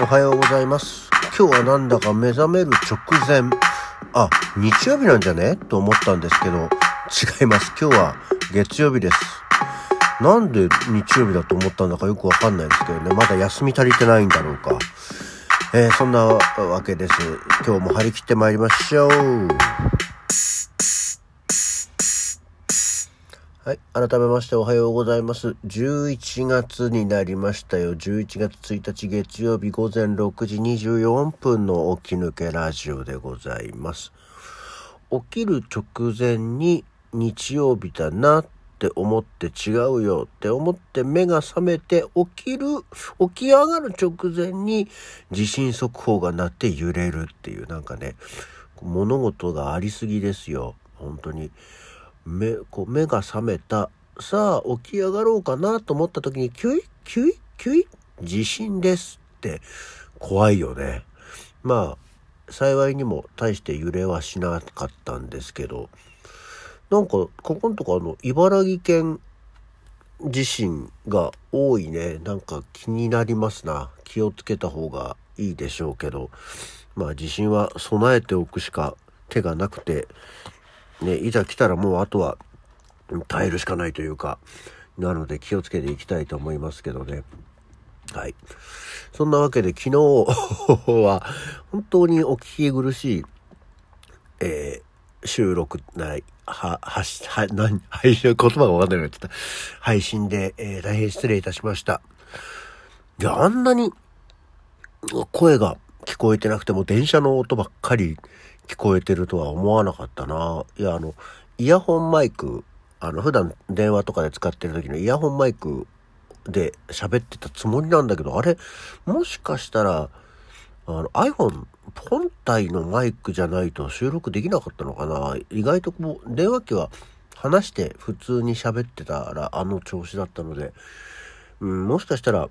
おはようございます。今日はなんだか目覚める直前、あ、日曜日なんじゃね？と思ったんですけど、違います。今日は月曜日です。なんで日曜日だと思ったんだかよくわかんないですけどね、まだ休み足りてないんだろうか。えーそんなわけです。今日も張り切って参りましょう。はい。改めましておはようございます。11月になりましたよ。11月1日月曜日午前6時24分の起き抜けラジオでございます。起きる直前に日曜日だなって思って違うよって思って目が覚めて起きる、起き上がる直前に地震速報が鳴って揺れるっていうなんかね、物事がありすぎですよ。本当に。目こう目が覚めた。さあ起き上がろうかなと思った時にキュイキュイキュイ地震ですって怖いよね。まあ幸いにも大して揺れはしなかったんですけど。なんかここのとこあの茨城県地震が多いね。なんか気になりますな。気をつけた方がいいでしょうけど。まあ地震は備えておくしか手がなくて。ね、いざ来たらもうあとは耐えるしかないというか、なので気をつけていきたいと思いますけどね。はい。そんなわけで昨日は 本当にお聞き苦しい、えー収録なり、は、はし、は、何、配信、言葉がわかんないなっちゃった。配信で、えー大変失礼いたしました。いや、あんなに声が聞こえてなくても電車の音ばっかり聞こえてるとは思わなかったな。いや、あの、イヤホンマイク、あの、普段電話とかで使ってる時のイヤホンマイクで喋ってたつもりなんだけど、あれ、もしかしたら、あの、iPhone 本体のマイクじゃないと収録できなかったのかな意外とこう、電話機は話して普通に喋ってたらあの調子だったので、うん、もしかしたら、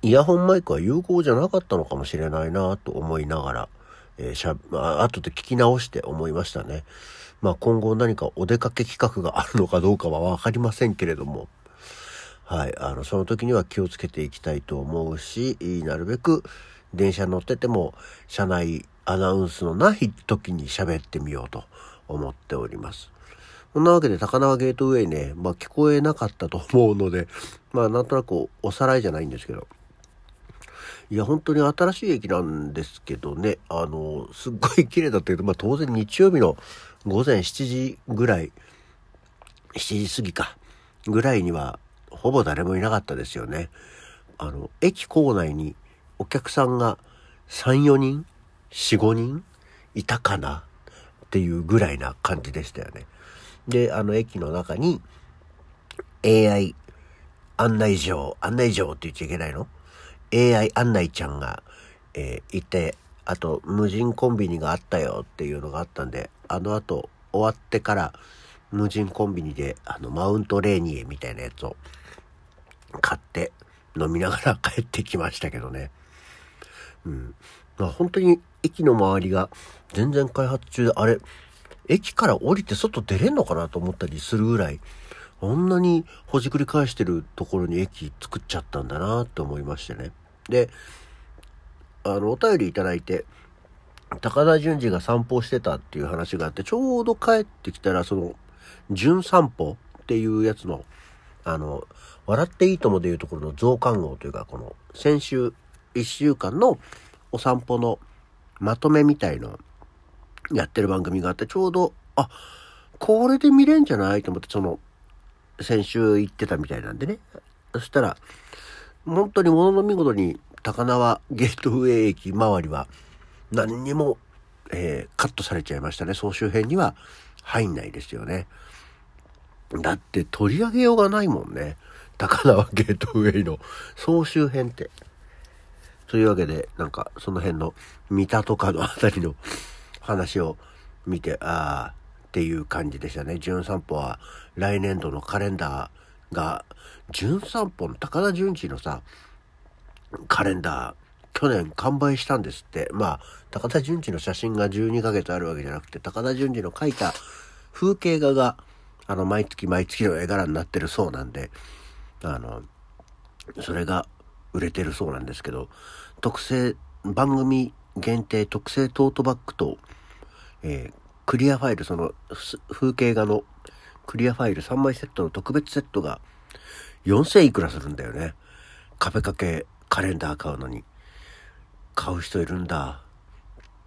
イヤホンマイクは有効じゃなかったのかもしれないなと思いながら、えーしゃ、まあ、後で聞き直して思いましたね。まあ今後何かお出かけ企画があるのかどうかはわかりませんけれども、はい、あの、その時には気をつけていきたいと思うし、なるべく電車に乗ってても車内アナウンスのない時に喋ってみようと思っております。そんなわけで高輪ゲートウェイね、まあ聞こえなかったと思うので、まあなんとなくおさらいじゃないんですけど、いや、本当に新しい駅なんですけどね、あの、すっごい綺麗だったけど、まあ当然日曜日の午前7時ぐらい、7時過ぎか、ぐらいには、ほぼ誰もいなかったですよね。あの、駅構内にお客さんが3、4人 ?4、5人いたかなっていうぐらいな感じでしたよね。で、あの駅の中に AI 案内状、案内状って言っちゃいけないの？?AI 案内ちゃんが、えーいて、あと無人コンビニがあったよっていうのがあったんで、あの後終わってから無人コンビニであのマウントレーニエみたいなやつを買って飲みながら 帰ってきましたけどね。うん。まあ本当に駅の周りが全然開発中で、あれ、駅から降りて外出れんのかなと思ったりするぐらい、こんなにほじくり返してるところに駅作っちゃったんだなって思いましてね。で、あの、お便りいただいて、高田純次が散歩してたっていう話があって、ちょうど帰ってきたら、その、純散歩っていうやつの、あの、笑っていいともでいうところの増刊号というか、この、先週1週間のお散歩のまとめみたいのやってる番組があって、ちょうど、あ、これで見れんじゃないと思って、その、先週行ってたみたいなんでね。そしたら、本当にものの見事に高輪ゲートウェイ駅周りは何にも、えーカットされちゃいましたね。総集編には入んないですよね。だって取り上げようがないもんね。高輪ゲートウェイの総集編って。というわけで、なんかその辺の三田とかのあたりの話を見て、ああ、っていう感じでしたね。純散歩は来年度のカレンダーが、純散歩の高田純次のさ、カレンダー、去年完売したんですって。まあ、高田純次の写真が12ヶ月あるわけじゃなくて、高田純次の描いた風景画が、あの、毎月毎月の絵柄になってるそうなんで、あの、それが売れてるそうなんですけど、特製、番組限定特製トートバッグと、えー、クリアファイル、その、風景画のクリアファイル3枚セットの特別セットが4000いくらするんだよね。壁掛けカレンダー買うのに。買う人いるんだ。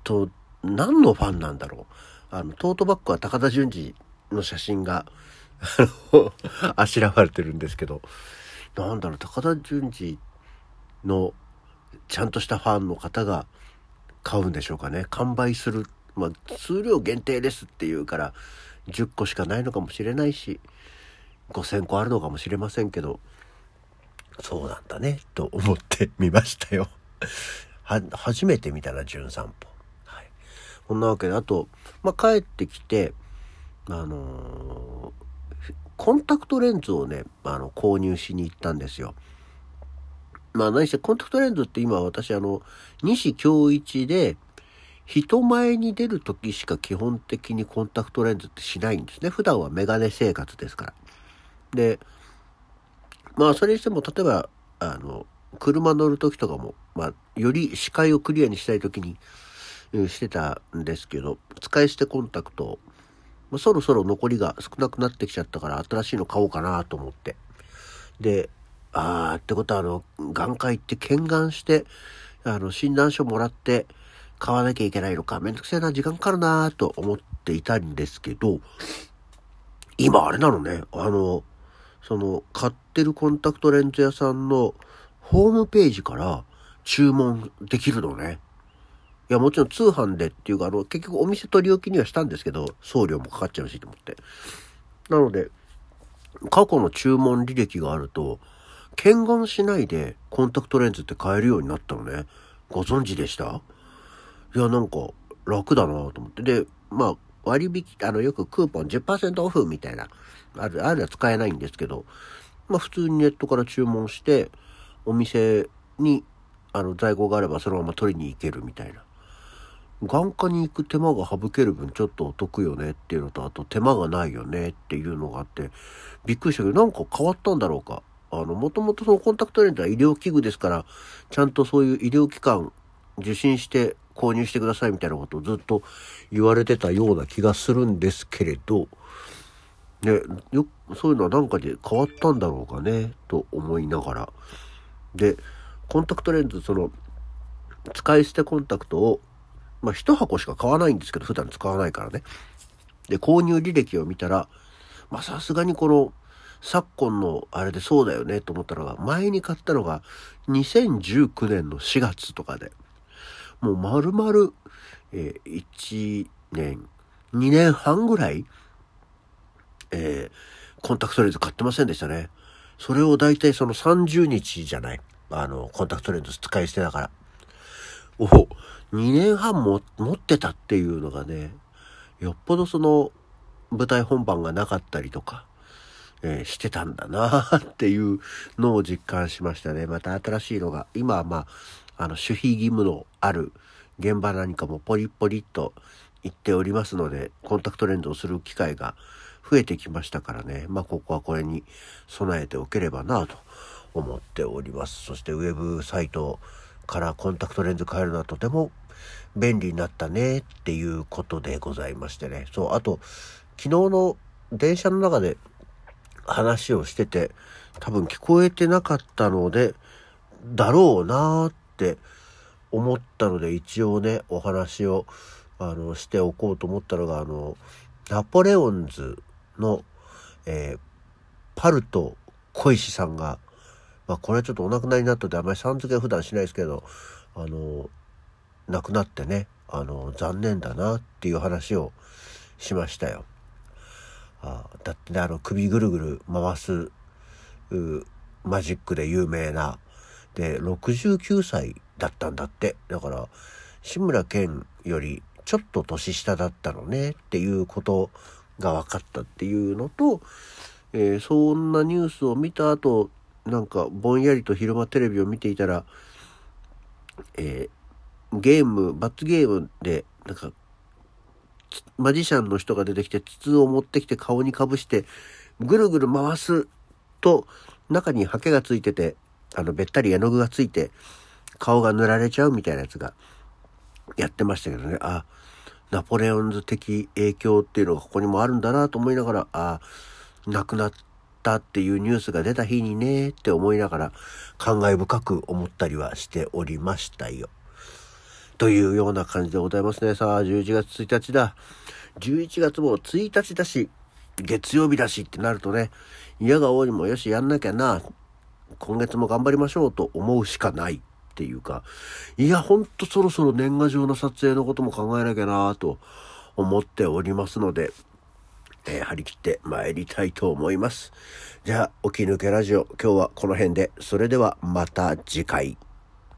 と、何のファンなんだろう。あの、トートバッグは高田純次の写真が、あの、あしらわれてるんですけど、なんだろう、高田純次のちゃんとしたファンの方が買うんでしょうかね。完売する。まあ、数量限定ですっていうから、10個しかないのかもしれないし、5000個あるのかもしれませんけど、そうなんだね、と思ってみましたよ。は、初めて見たら、純散歩。はい。こんなわけで、あと、まあ、帰ってきて、あのー、コンタクトレンズをね、あの、購入しに行ったんですよ。まあ何してコンタクトレンズって今私あの、西京一で、人前に出る時しか基本的にコンタクトレンズってしないんですね。普段はメガネ生活ですから。で、まあそれにしても例えば、あの、車乗る時とかも、まあ、より視界をクリアにしたい時に、してたんですけど、使い捨てコンタクト、まあ、そろそろ残りが少なくなってきちゃったから新しいの買おうかなと思って。で、ああ、ってことは、あの、眼科行って検眼して、あの、診断書もらって買わなきゃいけないのか、めんどくせえな、時間かかるなと思っていたんですけど、今あれなのね、あの、その、買ってるコンタクトレンズ屋さんのホームページから注文できるのね。いや、もちろん通販でっていうか、あの、結局お店取り置きにはしたんですけど、送料もかかっちゃうしと思って。なので、過去の注文履歴があると、検眼しないでコンタクトレンズって買えるようになったのね。ご存知でした？いや、なんか楽だなと思って。で、まあ、割引、あの、よくクーポン10%オフみたいな、ある、あるは使えないんですけど、まあ普通にネットから注文して、お店に、あの、在庫があればそのまま取りに行けるみたいな。眼科に行く手間が省ける分ちょっとお得よねっていうのと、あと手間がないよねっていうのがあって、びっくりしたけど、なんか変わったんだろうか。あの、もともとそのコンタクトレンズは医療器具ですから、ちゃんとそういう医療機関受診して購入してくださいみたいなことをずっと言われてたような気がするんですけれど、ね、よ、そういうのはなんかで変わったんだろうかね、と思いながら。で、コンタクトレンズ、その、使い捨てコンタクトを、まあ、一箱しか買わないんですけど、普段使わないからね。で、購入履歴を見たら、ま、さすがにこの、昨今のあれでそうだよねと思ったのが、前に買ったのが2019年の4月とかで、もう丸々、えー、1年、2年半ぐらい、えー、コンタクトレンズ買ってませんでしたね。それを大体その30日じゃない。あの、コンタクトレンズ使い捨てだから。お2年半も持ってたっていうのがね、よっぽどその舞台本番がなかったりとか、えー、してたんだなっていうのを実感しましたね。また新しいのが、今はまあ、あの、守秘義務のある現場なんかもポリポリと言っておりますので、コンタクトレンズをする機会が増えてきましたからね。まあ、ここはこれに備えておければなと思っております。そしてウェブサイトからコンタクトレンズ変えるのはとても便利になったねっていうことでございましてね。そう、あと、昨日の電車の中で話をしてて、多分聞こえてなかったので、だろうなーって思ったので、一応ね、お話を、あの、しておこうと思ったのが、あの、ナポレオンズの、えー、パルト小石さんが、まあ、これはちょっとお亡くなりになったんで、あんまりさん付けは普段しないですけど、あの、亡くなってね、あの、残念だなっていう話をしましたよ。あだってね、あの、首ぐるぐる回す、マジックで有名な、で、69歳だったんだって。だから、志村けんよりちょっと年下だったのねっていうことが分かったっていうのと、えー、そんなニュースを見た後、なんかぼんやりと昼間テレビを見ていたら、えー、ゲーム、罰ゲームで、なんかマジシャンの人が出てきて筒を持ってきて顔にかぶしてぐるぐる回すと中にハケがついててあのべったり絵の具がついて顔が塗られちゃうみたいなやつがやってましたけどね、あ、ナポレオンズ的影響っていうのがここにもあるんだなと思いながら、あ、亡くなったっていうニュースが出た日にねって思いながら感慨深く思ったりはしておりましたよ。というような感じでございますね。さあ、11月1日だ。11月も1日だし、月曜日だしってなるとね、嫌が多いもよし、やんなきゃな、今月も頑張りましょうと思うしかないっていうか、いや、ほんとそろそろ年賀状の撮影のことも考えなきゃなと思っておりますので、えー、張り切って参りたいと思います。じゃあ、起き抜けラジオ、今日はこの辺で、それではまた次回。